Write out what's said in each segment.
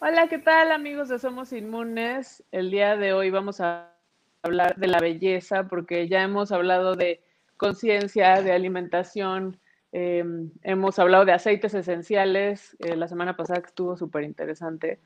Hola, ¿qué tal amigos de Somos Inmunes? El día de hoy vamos a hablar de la belleza porque ya hemos hablado de conciencia, de alimentación, eh, hemos hablado de aceites esenciales eh, la semana pasada que estuvo súper interesante.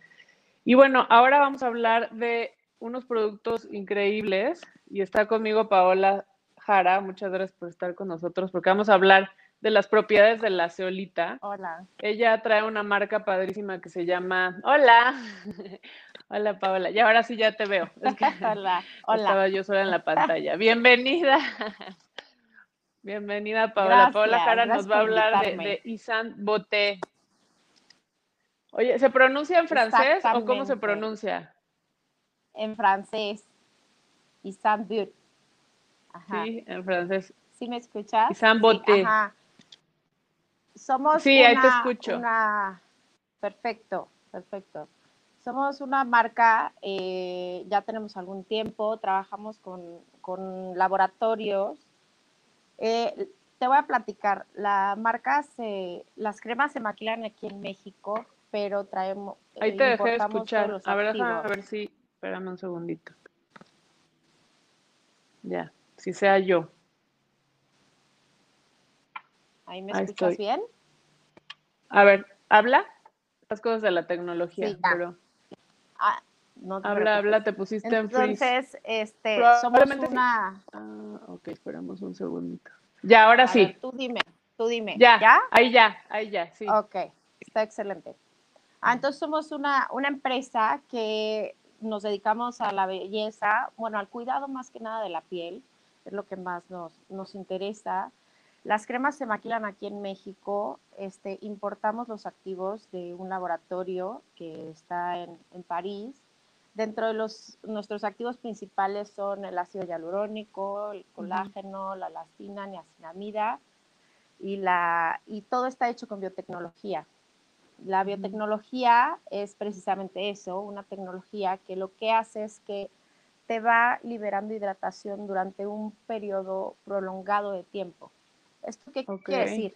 Y bueno, ahora vamos a hablar de unos productos increíbles y está conmigo Paola Jara. Muchas gracias por estar con nosotros porque vamos a hablar de las propiedades de la ceolita. Hola. Ella trae una marca padrísima que se llama Hola. Hola Paola. Y ahora sí ya te veo. hola, hola. Estaba yo sola en la pantalla. Bienvenida. Bienvenida Paola. Paola Jara nos va a hablar de, de Isan Boté. Oye, ¿se pronuncia en francés o cómo se pronuncia? En francés. Isan Boté. Sí, en francés. ¿Sí me escuchas? Isan Boté. ajá. Somos sí, ahí te escucho. Perfecto, perfecto. Somos una marca, eh, ya tenemos algún tiempo, trabajamos con, laboratorios. Eh, te voy a platicar, la marca se, las cremas se maquilan aquí en México, pero traemos. Ahí te dejé de escuchar. A ver, a ver si. Espérame un segundito. Ya, si sea yo. ¿Ahí me escuchas bien? A ver, habla las cosas de la tecnología, pero. Ah, habla, habla, te pusiste en freeze. Entonces, este, somos una. Ah, ok, esperamos un segundito. Ya, ahora sí. tú dime, tú dime. Ya, ya, ahí ya, ahí ya, sí. Ok, está excelente. Ah, entonces somos una, una empresa que nos dedicamos a la belleza, bueno, al cuidado más que nada de la piel, es lo que más nos, nos interesa. Las cremas se maquilan aquí en México. Este, importamos los activos de un laboratorio que está en, en París. Dentro de los, nuestros activos principales son el ácido hialurónico, el colágeno, la elastina, niacinamida y, la, y todo está hecho con biotecnología. La biotecnología es precisamente eso, una tecnología que lo que hace es que te va liberando hidratación durante un periodo prolongado de tiempo. ¿Esto qué quiere decir?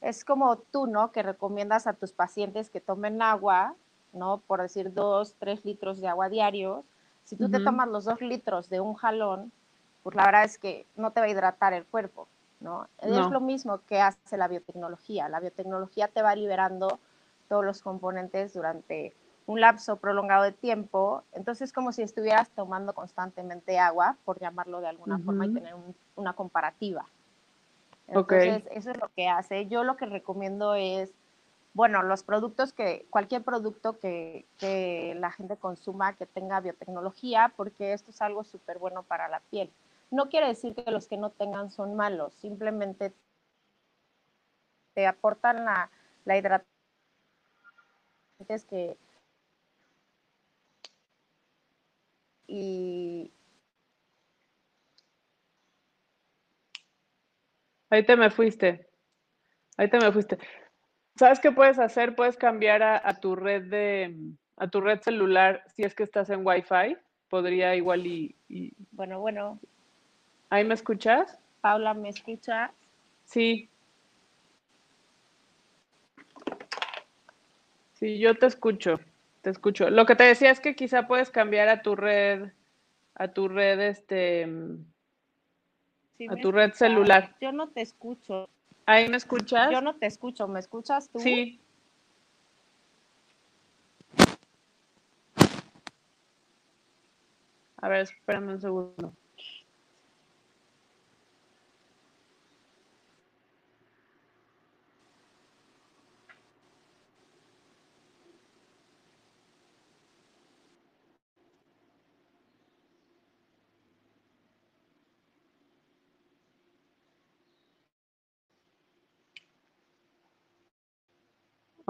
Es como tú, ¿no? Que recomiendas a tus pacientes que tomen agua, ¿no? Por decir dos, tres litros de agua diarios. Si tú te tomas los dos litros de un jalón, pues la verdad es que no te va a hidratar el cuerpo, ¿no? Es lo mismo que hace la biotecnología. La biotecnología te va liberando todos los componentes durante un lapso prolongado de tiempo. Entonces, es como si estuvieras tomando constantemente agua, por llamarlo de alguna forma, y tener una comparativa. Entonces, eso es lo que hace. Yo lo que recomiendo es, bueno, los productos que, cualquier producto que, la gente consuma que tenga biotecnología, porque esto es algo súper bueno para la piel. No quiere decir que los que no tengan son malos, simplemente te aportan la, la hidratación que y, Ahí te me fuiste. Ahí te me fuiste. ¿Sabes qué puedes hacer? Puedes cambiar a, tu red de a tu red celular si es que estás en Wi-Fi. Podría igual y, Bueno, bueno. ¿Ahí me escuchas? Paula, ¿me escuchas? Sí. Sí, yo te escucho. Te escucho. Lo que te decía es que quizá puedes cambiar a tu red, a tu red, este, a tu red celular. Yo no te escucho. ¿Ahí me escuchas? Yo no te escucho, ¿me escuchas tú? Sí. A ver, espérame un segundo.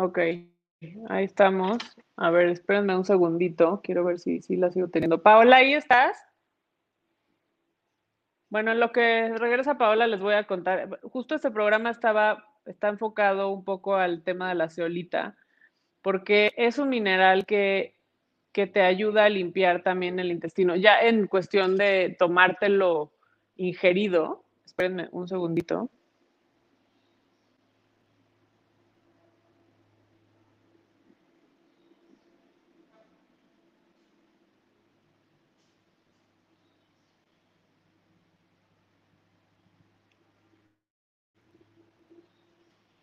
Ok, ahí estamos. A ver, espérenme un segundito. Quiero ver si, si la sigo teniendo. Paola, ¿ahí estás? Bueno, en lo que regresa Paola les voy a contar. Justo este programa estaba, está enfocado un poco al tema de la ceolita, porque es un mineral que, que te ayuda a limpiar también el intestino. Ya en cuestión de tomártelo ingerido, espérenme un segundito.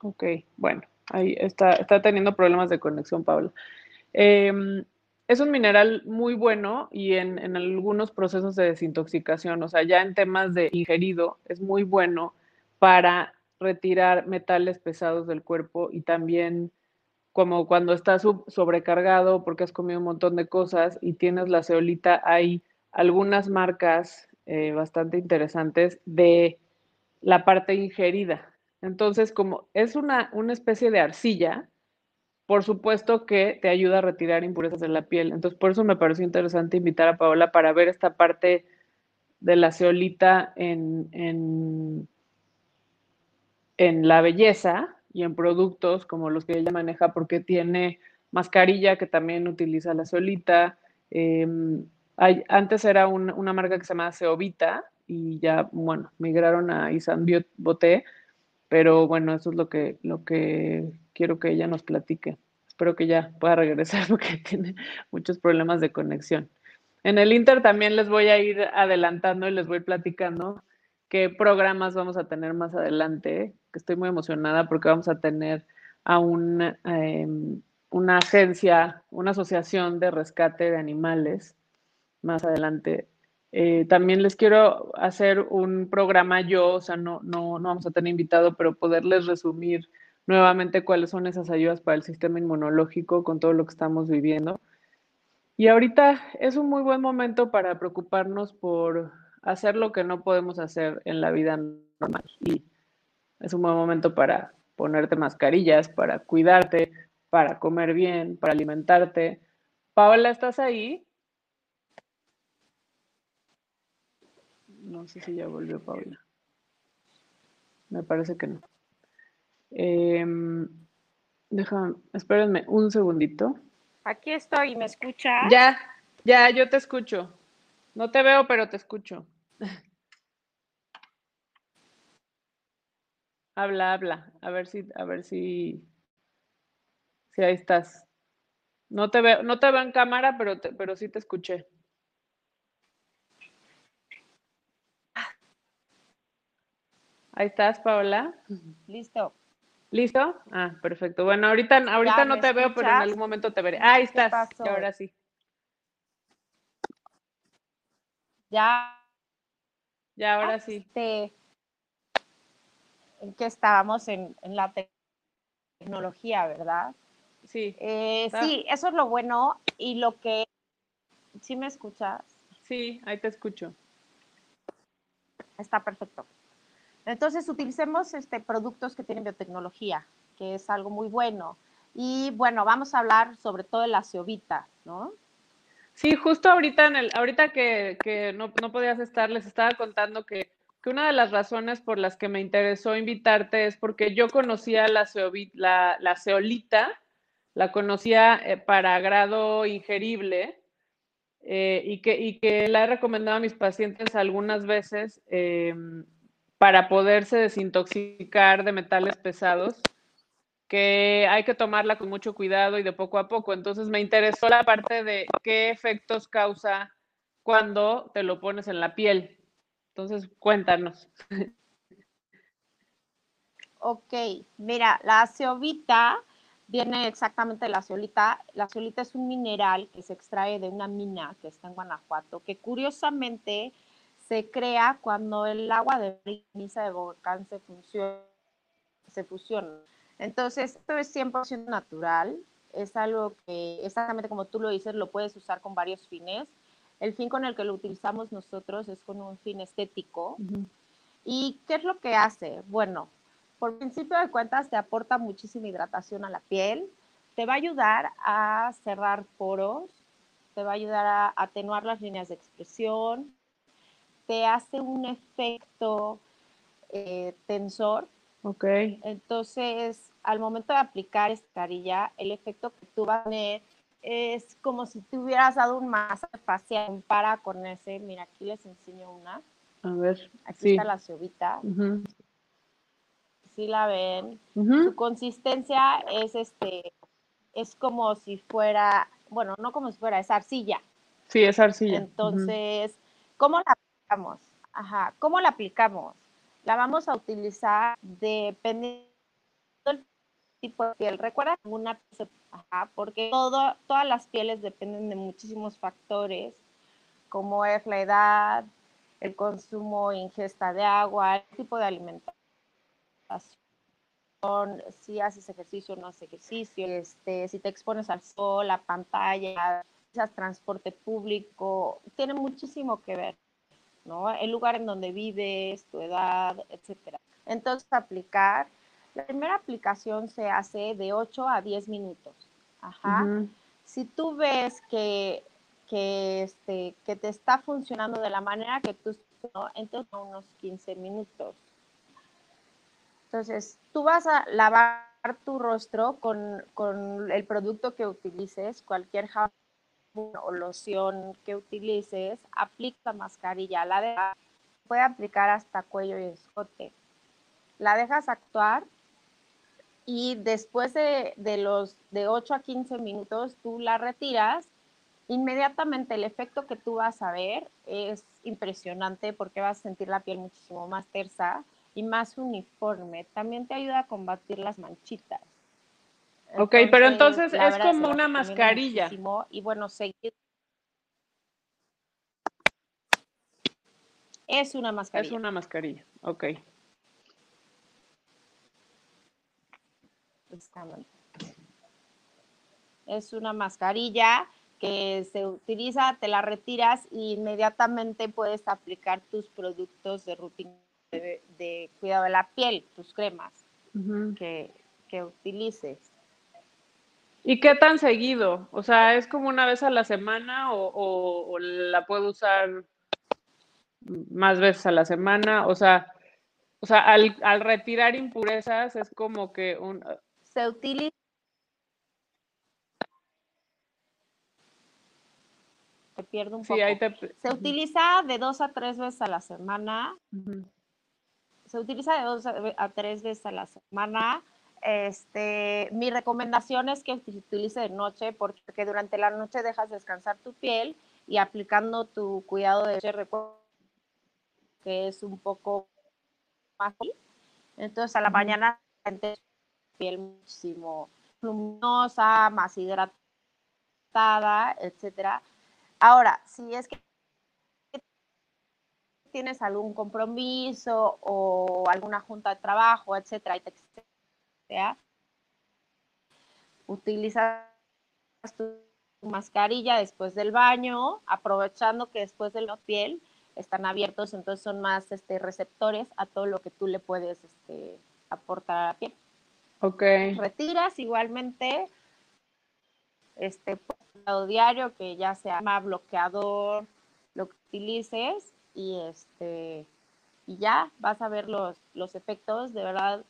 Ok, bueno, ahí está, está teniendo problemas de conexión, Pablo. Em, es un mineral muy bueno y en, en, algunos procesos de desintoxicación, o sea, ya en temas de ingerido, es muy bueno para retirar metales pesados del cuerpo y también como cuando estás sobrecargado porque has comido un montón de cosas y tienes la ceolita, hay algunas marcas eh, bastante interesantes de la parte ingerida. Entonces, como es una, una especie de arcilla, por supuesto que te ayuda a retirar impurezas de la piel. Entonces, por eso me pareció interesante invitar a Paola para ver esta parte de la ceolita en, en, en la belleza y en productos como los que ella maneja, porque tiene mascarilla que también utiliza la ceolita. Hay, antes era un, una marca que se llama Ceovita y ya, bueno, migraron a Isan Boté, pero bueno, eso es lo que, lo que quiero que ella nos platique. Espero que ya pueda regresar porque tiene muchos problemas de conexión. En el Inter también les voy a ir adelantando y les voy platicando qué programas vamos a tener más adelante, estoy muy emocionada porque vamos a tener a un, eh, una agencia, una asociación de rescate de animales más adelante. Eh, también les quiero hacer un programa yo, o sea, no, no, no vamos a tener invitado, pero poderles resumir nuevamente cuáles son esas ayudas para el sistema inmunológico con todo lo que estamos viviendo. Y ahorita es un muy buen momento para preocuparnos por hacer lo que no podemos hacer en la vida normal. Y es un buen momento para ponerte mascarillas, para cuidarte, para comer bien, para alimentarte. Paola, ¿estás ahí? No sé si ya volvió Paola. Me parece que no. Eh, déjame, espérenme un segundito. Aquí estoy, ¿me escuchas? Ya, ya, yo te escucho. No te veo, pero te escucho. habla, habla. A ver si, a ver si, si ahí estás. No te veo, no te veo en cámara, pero, te, pero sí te escuché. Ahí estás, Paola. Listo. ¿Listo? Ah, perfecto. Bueno, ahorita, ahorita no te veo, pero en algún momento te veré. Ahí estás. Y ahora sí. Ya. Ya, ahora sí. Este, en que estábamos en, en, la tecnología, ¿verdad? Sí. Eh, sí, eso es lo bueno y lo que... ¿Sí me escuchas? Sí, ahí te escucho. Está perfecto. Entonces, utilicemos este, productos que tienen biotecnología, que es algo muy bueno. Y bueno, vamos a hablar sobre todo de la ceovita, ¿no? Sí, justo ahorita, en el, ahorita que, no, podías estar, les estaba contando que, que, una de las razones por las que me interesó invitarte es porque yo conocía la, la, la ceolita, la conocía eh, para grado ingerible eh, y, que, y que la he recomendado a mis pacientes algunas veces eh, para poderse desintoxicar de metales pesados que hay que tomarla con mucho cuidado y de poco a poco. Entonces me interesó la parte de qué efectos causa cuando te lo pones en la piel. Entonces, cuéntanos. Ok, mira, la ceovita viene exactamente de la ceolita. La ceolita es un mineral que se extrae de una mina que está en Guanajuato, que curiosamente se crea cuando el agua de brisa de volcán se, funciona, se fusiona. Entonces, esto es 100% natural, es algo que exactamente como tú lo dices, lo puedes usar con varios fines. El fin con el que lo utilizamos nosotros es con un fin estético. Uh -huh. ¿Y qué es lo que hace? Bueno, por principio de cuentas te aporta muchísima hidratación a la piel, te va a ayudar a cerrar poros, te va a ayudar a atenuar las líneas de expresión, te hace un efecto eh, tensor. Ok. Entonces, al momento de aplicar esta carilla, el efecto que tú vas a tener es como si te hubieras dado un masaje facial para con ese. Mira, aquí les enseño una. A ver. Aquí sí. está la cebita. Uh -huh. Sí la ven. Uh -huh. Su consistencia es este, es como si fuera, bueno, no como si fuera, es arcilla. Sí, es arcilla. Entonces, uh -huh. ¿cómo la Ajá, ¿cómo la aplicamos? La vamos a utilizar dependiendo el tipo de piel. Recuerda una ajá, porque todo, todas las pieles dependen de muchísimos factores, como es la edad, el consumo, ingesta de agua, el tipo de alimentación, si haces ejercicio o no haces ejercicio, este, si te expones al sol, la pantalla, transporte público, tiene muchísimo que ver, ¿no? El lugar en donde vives, tu edad, etcétera. Entonces, aplicar, la primera aplicación se hace de 8 a 10 minutos. Ajá. Si tú ves que, que, este, que te está funcionando de la manera que tú, ¿no? entonces unos 15 minutos. Entonces, tú vas a lavar tu rostro con, con el producto que utilices, cualquier jabón o loción que utilices, aplica mascarilla. La de puede aplicar hasta cuello y escote. La dejas actuar y después de, de, los de 8 a 15 minutos tú la retiras. Inmediatamente el efecto que tú vas a ver es impresionante porque vas a sentir la piel muchísimo más tersa y más uniforme. También te ayuda a combatir las manchitas. Ok, pero entonces es como una mascarilla. Y bueno, seguir. Es una mascarilla. Es una mascarilla, ok. Es una mascarilla que se utiliza, te la retiras e inmediatamente puedes aplicar tus productos de rutina de, cuidado de la piel, tus cremas que, utilices. ¿Y qué tan seguido? O sea, ¿es como una vez a la semana o, la puedo usar más veces a la semana? O sea, o sea al, retirar impurezas es como que un... Se utiliza te pierdo un poco. Se utiliza de dos a tres veces a la semana se utiliza de dos a tres veces a la semana. Este, mi recomendación es que utilice de noche porque durante la noche dejas descansar tu piel y aplicando tu cuidado de recuerdo que es un poco más entonces a la mañana la piel muchísimo luminosa, más hidratada, etcétera. Ahora, si es que tienes algún compromiso o alguna junta de trabajo, etcétera, y te sea, utilizas tu mascarilla después del baño, aprovechando que después de la piel están abiertos, entonces son más este, receptores a todo lo que tú le puedes este, aportar a la piel. Ok. Retiras igualmente este diario que ya sea bloqueador, lo que utilices y este y ya vas a ver los, los efectos, de verdad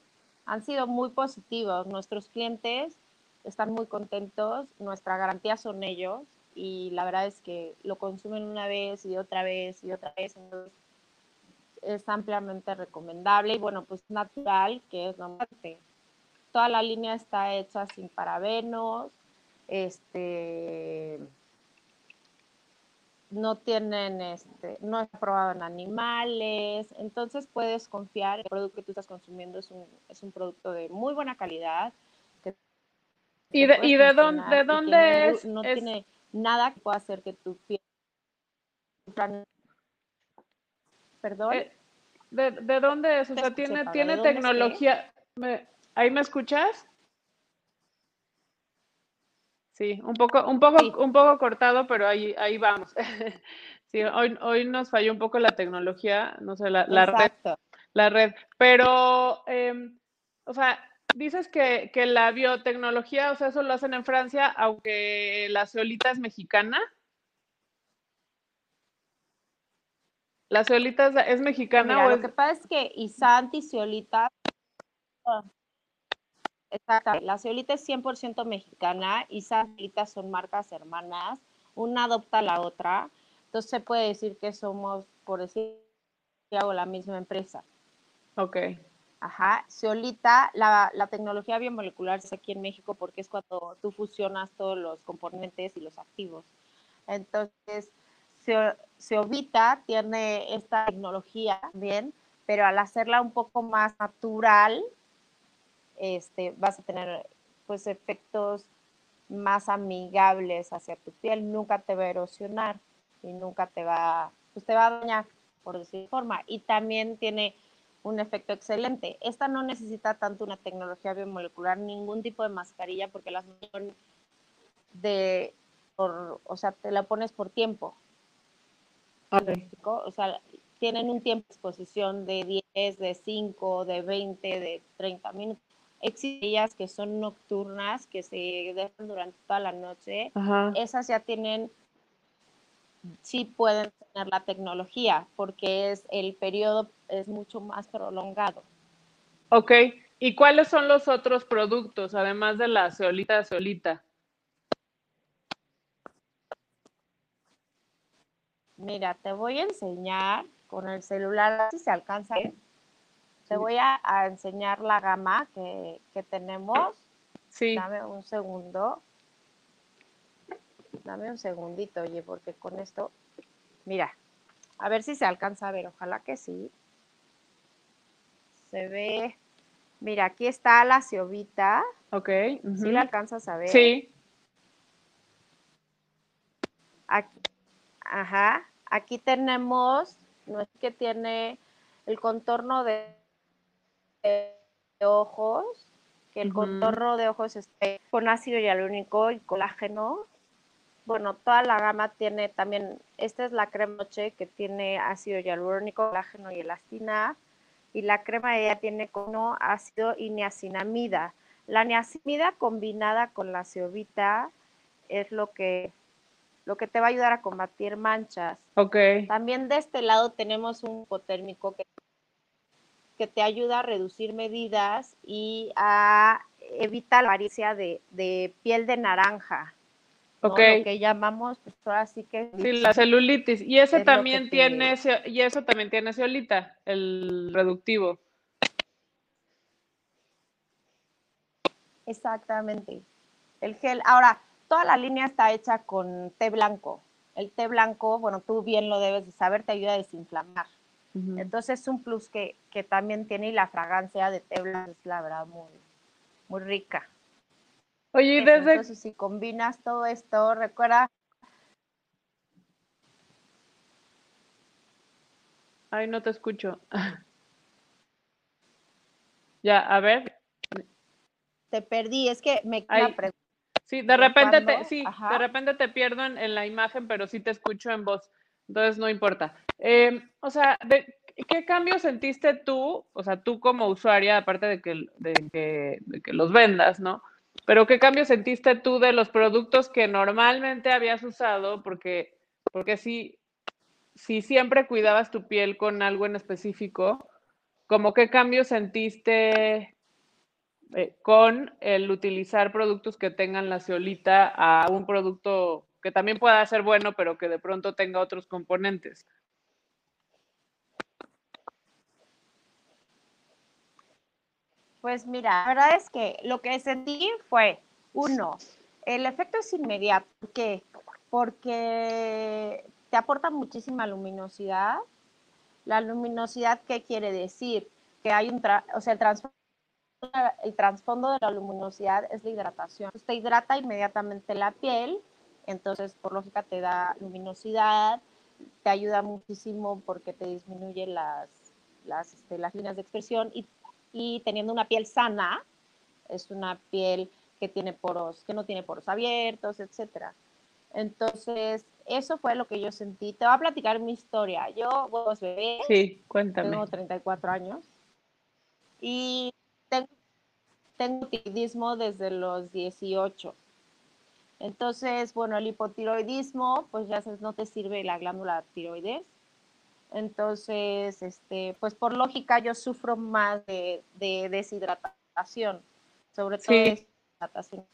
han sido muy positivos. Nuestros clientes están muy contentos, nuestra garantía son ellos y la verdad es que lo consumen una vez y otra vez y otra vez. es ampliamente recomendable y bueno, pues natural, que es lo Toda la línea está hecha sin parabenos, este, no tienen, este, no es probado en animales, entonces puedes confiar el producto que tú estás consumiendo es un, es un producto de muy buena calidad. ¿Y de, y de dónde, de dónde es? No tiene nada que pueda hacer que tu piel... ¿Perdón? Eh, ¿De, ¿De, dónde es? O sea, tiene, tiene tecnología... ¿Ahí me escuchas? Sí, un poco, un poco, un poco cortado, pero ahí, ahí vamos. sí, hoy, hoy nos falló un poco la tecnología, no sé, la, la red. La red. Pero, em, o sea, dices que, que, la biotecnología, o sea, eso lo hacen en Francia, aunque la ceolita es mexicana. ¿La ceolita es, mexicana o Lo que pasa es que Isanti, ceolita, Exacto. La ceolita es 100% mexicana y ceolitas son marcas hermanas. Una adopta a la otra. Entonces se puede decir que somos, por decir hago la misma empresa. Ok. Ajá. Ceolita, la, la tecnología biomolecular es aquí en México porque es cuando tú fusionas todos los componentes y los activos. Entonces, Ceovita tiene esta tecnología también, pero al hacerla un poco más natural, este, vas a tener pues efectos más amigables hacia tu piel, nunca te va a erosionar y nunca te va, pues te va a dañar, por decir forma. Y también tiene un efecto excelente. Esta no necesita tanto una tecnología biomolecular, ningún tipo de mascarilla, porque las son de, o sea, te la pones por tiempo. O sea, tienen un tiempo de exposición de 10, de 5, de 20, de 30 minutos. Existen ellas que son nocturnas, que se dejan durante toda la noche. Esas ya tienen, sí pueden tener la tecnología, porque es el periodo es mucho más prolongado. Ok, ¿y cuáles son los otros productos, además de la ceolita ceolita? Mira, te voy a enseñar con el celular, si se alcanza Te voy a, enseñar la gama que, tenemos. Sí. Dame un segundo. Dame un segundito, oye, porque con esto, mira, a ver si se alcanza a ver, ojalá que sí. Se ve, mira, aquí está la ciovita. Ok. ¿Sí la alcanzas a ver? Sí. Aquí, ajá, aquí tenemos no es que tiene el contorno de, ojos, que el contorno de ojos con ácido hialurónico y colágeno. Bueno, toda la gama tiene también, esta es la crema noche que tiene ácido hialurónico, colágeno y elastina. Y la crema ella tiene como ácido y niacinamida. La niacinamida combinada con la ciovita es lo que lo que te va a ayudar a combatir manchas. Ok. También de este lado tenemos un hipotérmico que, que te ayuda a reducir medidas y a evitar la avaricia de, piel de naranja. Ok. Lo que llamamos, pues ahora sí que... Sí, la celulitis. Y ese también tiene, y eso también tiene ceolita, el reductivo. Exactamente. El gel. Ahora, toda la línea está hecha con té blanco. El té blanco, bueno, tú bien lo debes de saber, te ayuda a desinflamar. Entonces es un plus que, también tiene y la fragancia de té blanco es la verdad muy, muy rica. Oye, desde... Entonces si combinas todo esto, recuerda... Ay, no te escucho. ya, a ver. Te perdí, es que me pregunta. Sí, de repente te, sí, de repente te pierdo en, la imagen, pero sí te escucho en voz. Entonces no importa. Em, o sea, ¿qué cambio sentiste tú? O sea, tú como usuaria, aparte de que, de que, los vendas, ¿no? Pero ¿qué cambio sentiste tú de los productos que normalmente habías usado? Porque, porque si, si siempre cuidabas tu piel con algo en específico, ¿cómo qué cambio sentiste eh, con el utilizar productos que tengan la ceolita a un producto que también pueda ser bueno, pero que de pronto tenga otros componentes. Pues mira, la verdad es que lo que sentí fue, uno, el efecto es inmediato. ¿Por qué? Porque te aporta muchísima luminosidad. La luminosidad, ¿qué quiere decir? Que hay un, o sea, el el trasfondo de la luminosidad es la hidratación. te hidrata inmediatamente la piel, entonces por lógica te da luminosidad, te ayuda muchísimo porque te disminuye las, las, este, las líneas de expresión y, y, teniendo una piel sana, es una piel que tiene poros, que no tiene poros abiertos, etcétera. Entonces, eso fue lo que yo sentí. Te voy a platicar mi historia. Yo, vos bebés, sí, cuéntame. tengo 34 años y tengo, tengo tiroidismo desde los 18. Entonces, bueno, el hipotiroidismo, pues ya no te sirve la glándula tiroides. Entonces, este, pues por lógica yo sufro más de, deshidratación, sobre todo deshidratación.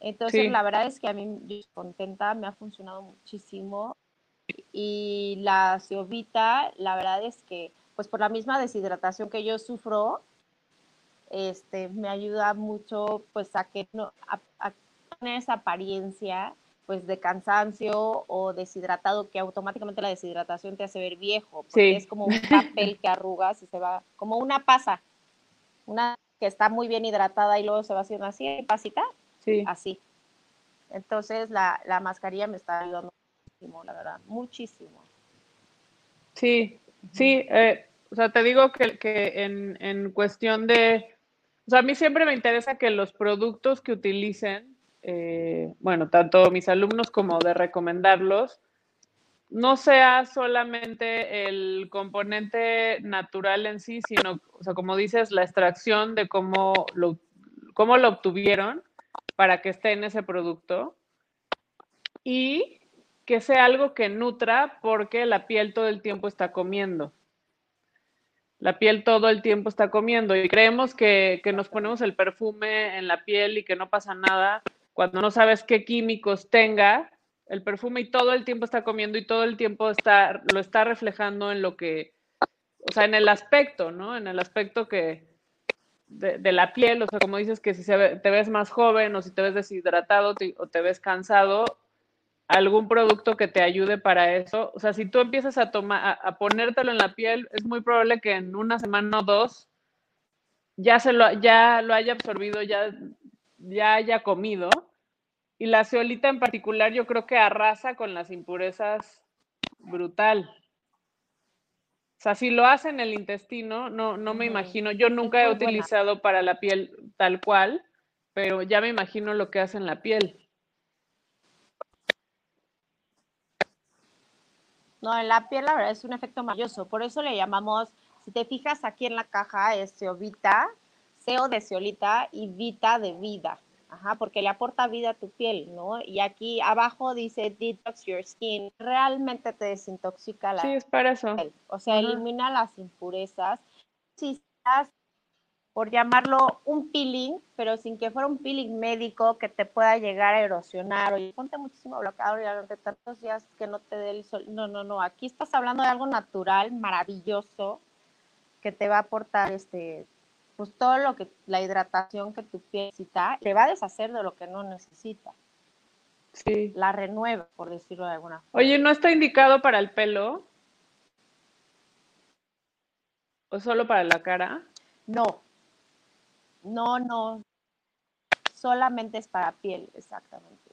Entonces, la verdad es que a mí yo estoy contenta, me ha funcionado muchísimo. Y la ciovita, la verdad es que, pues por la misma deshidratación que yo sufro, este, me ayuda mucho pues a que no, a, tener esa apariencia pues de cansancio o deshidratado, que automáticamente la deshidratación te hace ver viejo, porque es como un papel que arrugas y se va, como una pasa, una que está muy bien hidratada y luego se va haciendo así, pasita, Sí. así. Entonces la, la mascarilla me está ayudando muchísimo, la verdad, muchísimo. Sí, sí, eh, o sea, te digo que, que en, en cuestión de, o sea, a mí siempre me interesa que los productos que utilicen, eh, bueno, tanto mis alumnos como de recomendarlos, no sea solamente el componente natural en sí, sino, o sea, como dices, la extracción de cómo lo, cómo lo obtuvieron para que esté en ese producto y que sea algo que nutra porque la piel todo el tiempo está comiendo. La piel todo el tiempo está comiendo y creemos que, que, nos ponemos el perfume en la piel y que no pasa nada cuando no sabes qué químicos tenga el perfume y todo el tiempo está comiendo y todo el tiempo está, lo está reflejando en lo que, o sea, en el aspecto, ¿no? En el aspecto que de, la piel, o sea, como dices que si se ve, te ves más joven o si te ves deshidratado o te ves cansado, algún producto que te ayude para eso. O sea, si tú empiezas a tomar, a, a, ponértelo en la piel, es muy probable que en una semana o dos ya se lo, ya lo haya absorbido, ya, ya haya comido. Y la ceolita en particular, yo creo que arrasa con las impurezas brutal. O sea, si lo hace en el intestino, no, no me imagino. Yo nunca he utilizado para la piel tal cual, pero ya me imagino lo que hace en la piel. No, en la piel la verdad es un efecto maravilloso. Por eso le llamamos, si te fijas aquí en la caja, es ceovita, ceo de ceolita y vita de vida. Ajá, porque le aporta vida a tu piel, ¿no? Y aquí abajo dice detox your skin. Realmente te desintoxica la Sí, es para eso. piel. O sea, uh -huh. elimina las impurezas. Si estás, por llamarlo un peeling, pero sin que fuera un peeling médico que te pueda llegar a erosionar. Oye, ponte muchísimo bloqueador y durante tantos días que no te dé el sol. No, no, no. Aquí estás hablando de algo natural, maravilloso, que te va a aportar este pues todo lo que, la hidratación que tu piel necesita, te va a deshacer de lo que no necesita. Sí. La renueva, por decirlo de alguna forma. Oye, ¿no está indicado para el pelo? ¿O solo para la cara? No. No, no. Solamente es para piel, exactamente.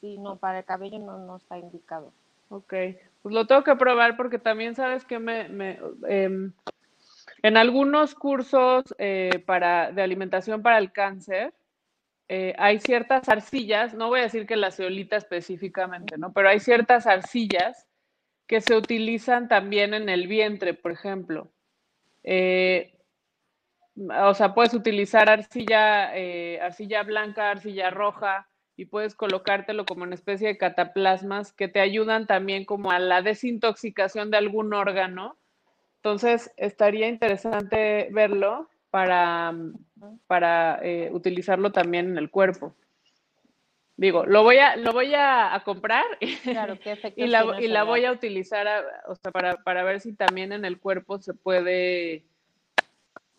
Sí, no, para el cabello no, no está indicado. Ok, pues lo tengo que probar porque también sabes que me, me eh, en algunos cursos eh, de alimentación para el cáncer, eh, hay ciertas arcillas, no voy a decir que la ceolita específicamente, ¿no? Pero hay ciertas arcillas que se utilizan también en el vientre, por ejemplo. Eh, o sea, puedes utilizar arcilla, arcilla blanca, arcilla roja, y puedes colocártelo como una especie de cataplasmas que te ayudan también como a la desintoxicación de algún órgano entonces, estaría interesante verlo para, para eh, utilizarlo también en el cuerpo. Digo, lo voy a, lo voy a, a comprar claro, y, la, y la voy a utilizar a, o sea, para, para, ver si también en el cuerpo se puede,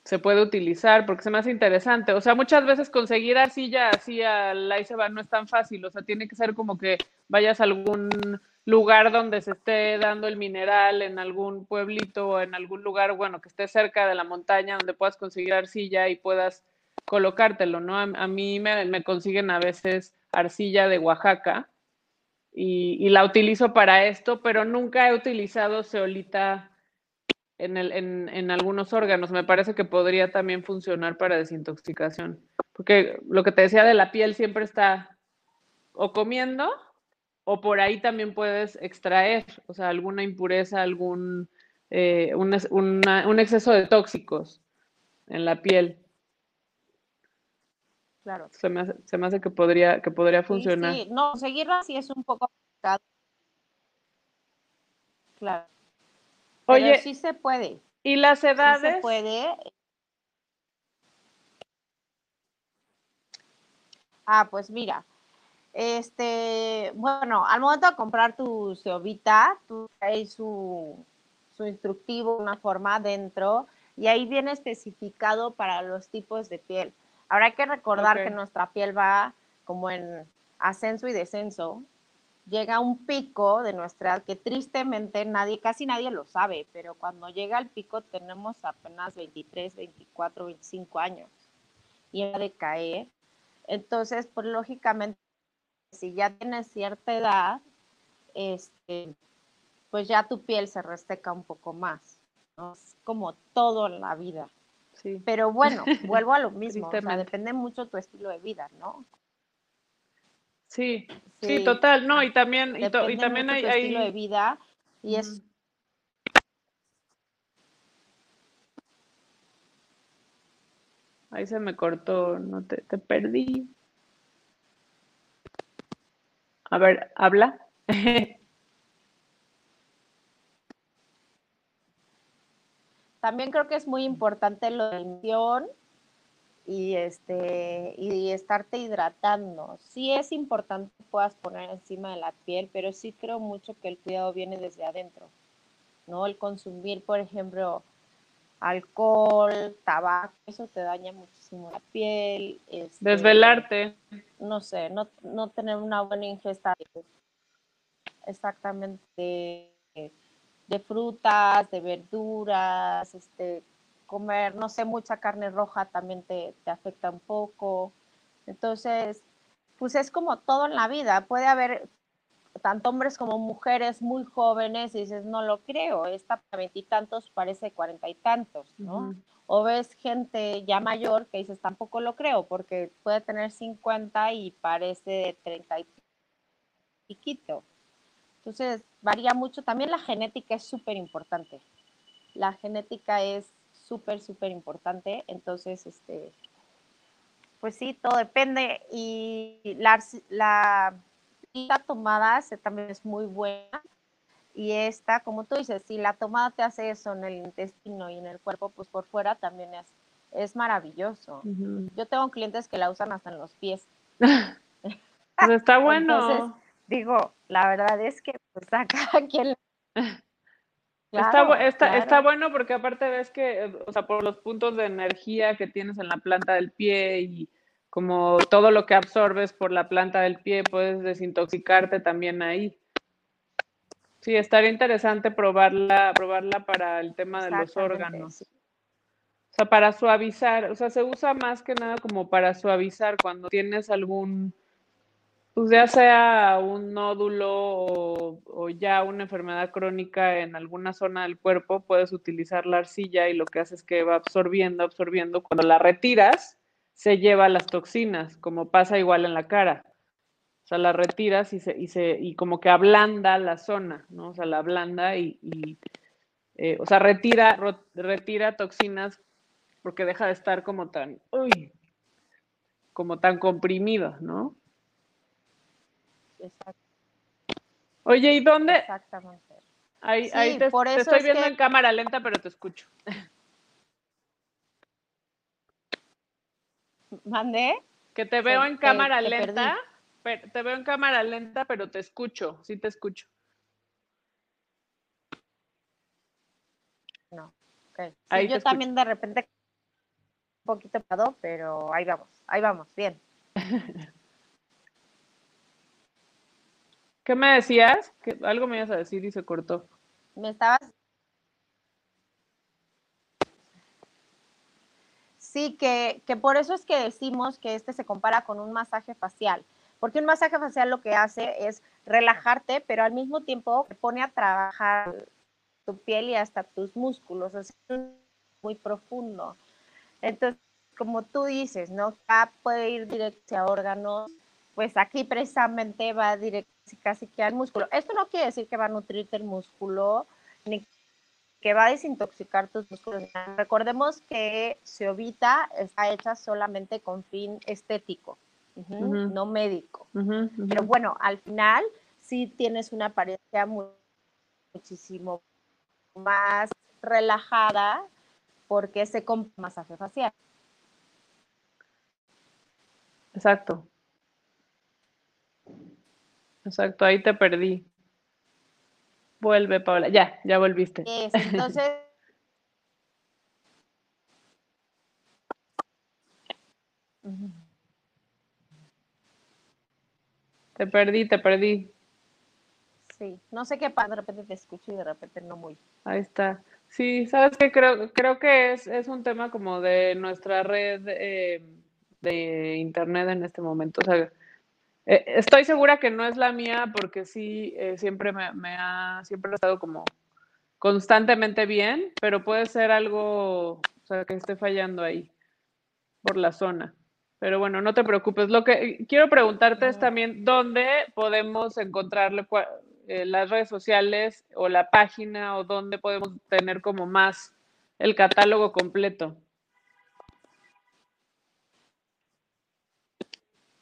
se puede utilizar, porque se me hace interesante. O sea, muchas veces conseguir arcilla así al va no es tan fácil, o sea, tiene que ser como que vayas a algún lugar donde se esté dando el mineral, en algún pueblito o en algún lugar, bueno, que esté cerca de la montaña, donde puedas conseguir arcilla y puedas colocártelo, ¿no? A, mí me, me, consiguen a veces arcilla de Oaxaca y, la utilizo para esto, pero nunca he utilizado ceolita en, en, en algunos órganos. Me parece que podría también funcionar para desintoxicación, porque lo que te decía de la piel siempre está o comiendo o por ahí también puedes extraer, o sea, alguna impureza, algún eh, un, una, un, exceso de tóxicos en la piel. Claro. Se me hace, se me hace que podría, que podría funcionar. Sí, sí. no, seguirlo así es un poco complicado. Claro. Oye, Pero sí se puede. ¿Y las edades? Sí se puede. Ah, pues mira, este, bueno, al momento de comprar tu Ceovita, tú traes su, su instructivo, una forma dentro, y ahí viene especificado para los tipos de piel. Hay que recordar okay. que nuestra piel va como en ascenso y descenso. llega un pico de nuestra edad que tristemente nadie, casi nadie lo sabe, pero cuando llega el pico tenemos apenas 23, 24, 25 años y ha de caer. Entonces, pues lógicamente, si ya tienes cierta edad, este, pues ya tu piel se reseca un poco más. ¿no? Es como todo en la vida. Sí. Pero bueno, vuelvo a lo mismo, o sea, depende mucho tu estilo de vida, ¿no? Sí, sí, total, no, y también, y, también hay, estilo de vida y es Ahí se me cortó, no te, te perdí. A ver, habla. También creo que es muy importante lo de la y este y estarte hidratando. Sí es importante puedas poner encima de la piel, pero sí creo mucho que el cuidado viene desde adentro. ¿No? El consumir, por ejemplo, alcohol, tabaco, eso te daña muchísimo la piel. Este, Desvelarte. No sé, no, no tener una buena ingesta exactamente de, frutas, de verduras, este, comer, no sé, mucha carne roja también te, afecta un poco. Entonces, pues es como todo en la vida. Puede haber tanto hombres como mujeres muy jóvenes y dices, no lo creo, esta para veintitantos parece cuarenta y tantos, ¿no? O ves gente ya mayor que dices, tampoco lo creo, porque puede tener cincuenta y parece de treinta y piquito. Entonces, varía mucho. También la genética es súper importante. La genética es súper, súper importante. Entonces, este, pues sí, todo depende. Y la, la, tomada también es muy buena. Y esta, como tú dices, si la tomada te hace eso en el intestino y en el cuerpo, pues por fuera también es, es maravilloso. Yo tengo clientes que la usan hasta en los pies. pues está bueno. digo, la verdad es que pues a cada quien está, está, bueno porque aparte ves que, o sea, por los puntos de energía que tienes en la planta del pie y como todo lo que absorbes por la planta del pie, puedes desintoxicarte también ahí. Sí, estaría interesante probarla, probarla para el tema de los órganos. O sea, para suavizar, o sea, se usa más que nada como para suavizar cuando tienes algún pues ya sea un nódulo o, ya una enfermedad crónica en alguna zona del cuerpo, puedes utilizar la arcilla y lo que hace es que va absorbiendo, absorbiendo. Cuando la retiras, se lleva las toxinas, como pasa igual en la cara. O sea, la retiras y, se, y, se, y como que ablanda la zona, ¿no? O sea, la ablanda y, eh, o sea, retira, retira toxinas porque deja de estar como tan, uy, como tan comprimido, ¿no? Oye, ¿y dónde? Exactamente. Ahí, ahí te, estoy viendo en cámara lenta, pero te escucho. ¿Mandé? Que te veo en cámara lenta. te veo en cámara lenta, pero te escucho. Sí te escucho. No. Okay. yo también de repente un poquito parado, pero ahí vamos, ahí vamos, bien. ¿Qué me decías? que Algo me ibas a decir y se cortó. Me estabas. Sí, que, que por eso es que decimos que este se compara con un masaje facial. Porque un masaje facial lo que hace es relajarte, pero al mismo tiempo pone a trabajar tu piel y hasta tus músculos. Es muy profundo. Entonces, como tú dices, ¿no? Puede ir directo a órganos. Pues aquí precisamente va directo casi que al músculo. Esto no quiere decir que va a nutrirte el músculo, ni que va a desintoxicar tus músculos. Recordemos que Seovita está hecha solamente con fin estético, no médico. Pero bueno, al final sí tienes una apariencia muchísimo más relajada porque se compra masaje facial. Exacto. Exacto, ahí te perdí. Vuelve, Paula. Ya, ya volviste. entonces. te perdí, te perdí. Sí, no sé qué pasa, de repente te escucho y de repente no muy. Ahí está. Sí, sabes que creo, creo que es, es un tema como de nuestra red eh, de internet en este momento. O sea, eh, estoy segura que no es la mía porque sí, eh, siempre me, me, ha, siempre ha estado como constantemente bien, pero puede ser algo, o sea, que esté fallando ahí por la zona. Pero bueno, no te preocupes. Lo que quiero preguntarte es también dónde podemos encontrarle eh, las redes sociales o la página o dónde podemos tener como más el catálogo completo.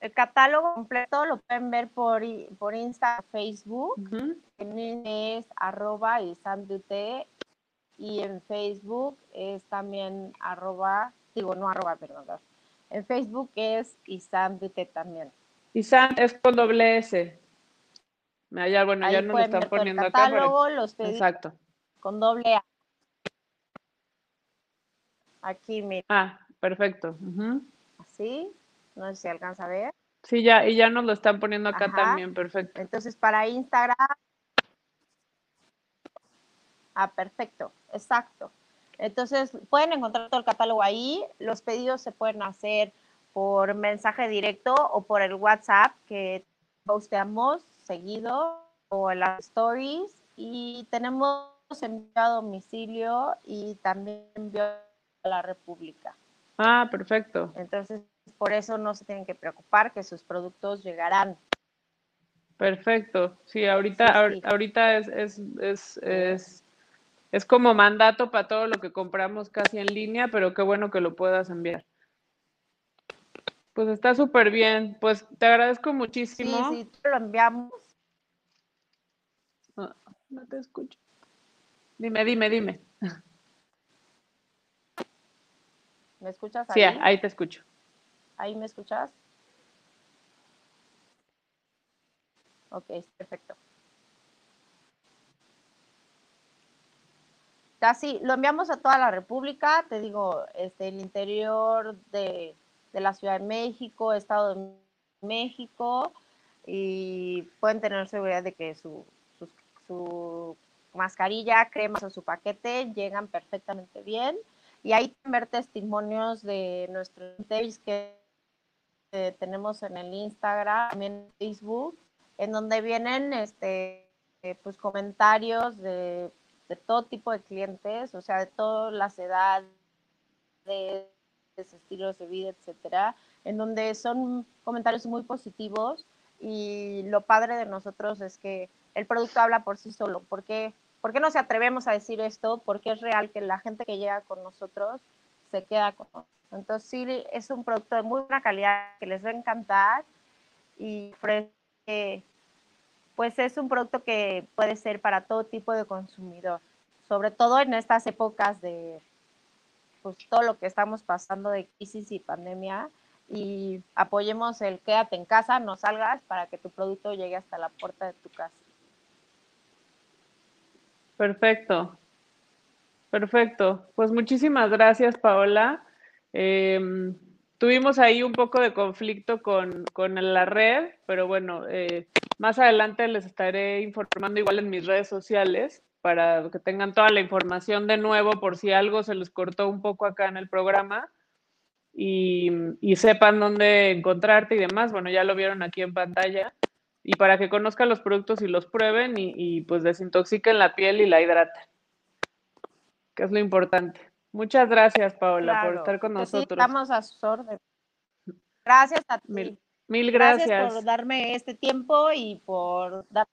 El catálogo completo lo pueden ver por, por Insta, Facebook. Es arroba y y en Facebook es también arroba, digo, no arroba, perdón. En Facebook es Isam también. Isam es con doble S. Ya, bueno, ya no lo están poniendo acá. Pero... los Exacto. Con doble A. Aquí, mira. Ah, perfecto. Así. No sé si alcanza a ver. Sí, ya, y ya nos lo están poniendo acá también, perfecto. Entonces, para Instagram. Ah, perfecto, exacto. Entonces, pueden encontrar todo el catálogo ahí. Los pedidos se pueden hacer por mensaje directo o por el WhatsApp que posteamos seguido o en las stories. Y tenemos envío a domicilio y también envío a la República. Ah, perfecto. Entonces, por eso no se tienen que preocupar que sus productos llegarán. Perfecto. Sí, ahorita, ahorita es, es, es, es, es como mandato para todo lo que compramos casi en línea, pero qué bueno que lo puedas enviar. Pues está súper bien. Pues te agradezco muchísimo. Sí, sí, lo enviamos. No, no te escucho. Dime, dime, dime. ¿Me escuchas ahí? Sí, ahí te escucho. ¿Ahí me escuchas? Ok, perfecto. Casi lo enviamos a toda la República, te digo, este, el interior de, la Ciudad de México, Estado de México, y pueden tener seguridad de que su, su mascarilla, cremas o su paquete llegan perfectamente bien. Y ahí ver testimonios de nuestros que tenemos en el Instagram, también en Facebook, en donde vienen este, pues, comentarios de, todo tipo de clientes, o sea, de todas las edades, de, estilos de vida, etcétera, en donde son comentarios muy positivos y lo padre de nosotros es que el producto habla por sí solo, ¿Por qué no se atrevemos a decir esto? Porque es real que la gente que llega con nosotros se queda con nosotros. Entonces sí es un producto de muy buena calidad que les va a encantar y pues es un producto que puede ser para todo tipo de consumidor, sobre todo en estas épocas de pues, todo lo que estamos pasando de crisis y pandemia y apoyemos el quédate en casa, no salgas para que tu producto llegue hasta la puerta de tu casa. Perfecto. Perfecto. Pues muchísimas gracias, Paola. Em, tuvimos ahí un poco de conflicto con, la red, pero bueno, eh, más adelante les estaré informando igual en mis redes sociales para que tengan toda la información de nuevo por si algo se les cortó un poco acá en el programa y, y sepan dónde encontrarte y demás. Bueno, ya lo vieron aquí en pantalla y para que conozcan los productos y los prueben y, pues desintoxiquen la piel y la hidraten, que es lo importante. Muchas gracias, Paola, por estar con nosotros. estamos a sus órdenes. Gracias a ti. Mil, gracias. Gracias por darme este tiempo y por darme...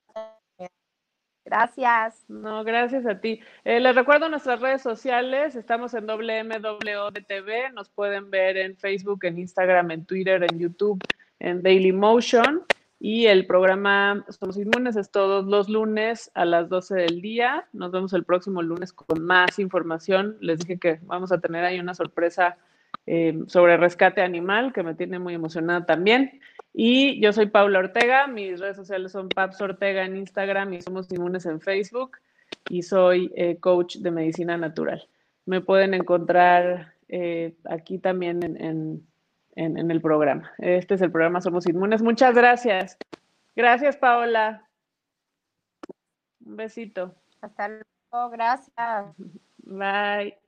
Gracias. No, gracias a ti. Eh, les recuerdo nuestras redes sociales. Estamos en WMWDTV. Nos pueden ver en Facebook, en Instagram, en Twitter, en YouTube, en Daily Motion. Y el programa Somos Inmunes es todos los lunes a las 12 del día. Nos vemos el próximo lunes con más información. Les dije que vamos a tener ahí una sorpresa eh, sobre rescate animal que me tiene muy emocionada también. Y yo soy Paula Ortega. Mis redes sociales son Paps Ortega en Instagram y Somos Inmunes en Facebook. Y soy eh, coach de medicina natural. Me pueden encontrar eh, aquí también en en, el programa. Este es el programa Somos Inmunes. Muchas gracias. Gracias, Paola. Un besito. Hasta luego, gracias. Bye.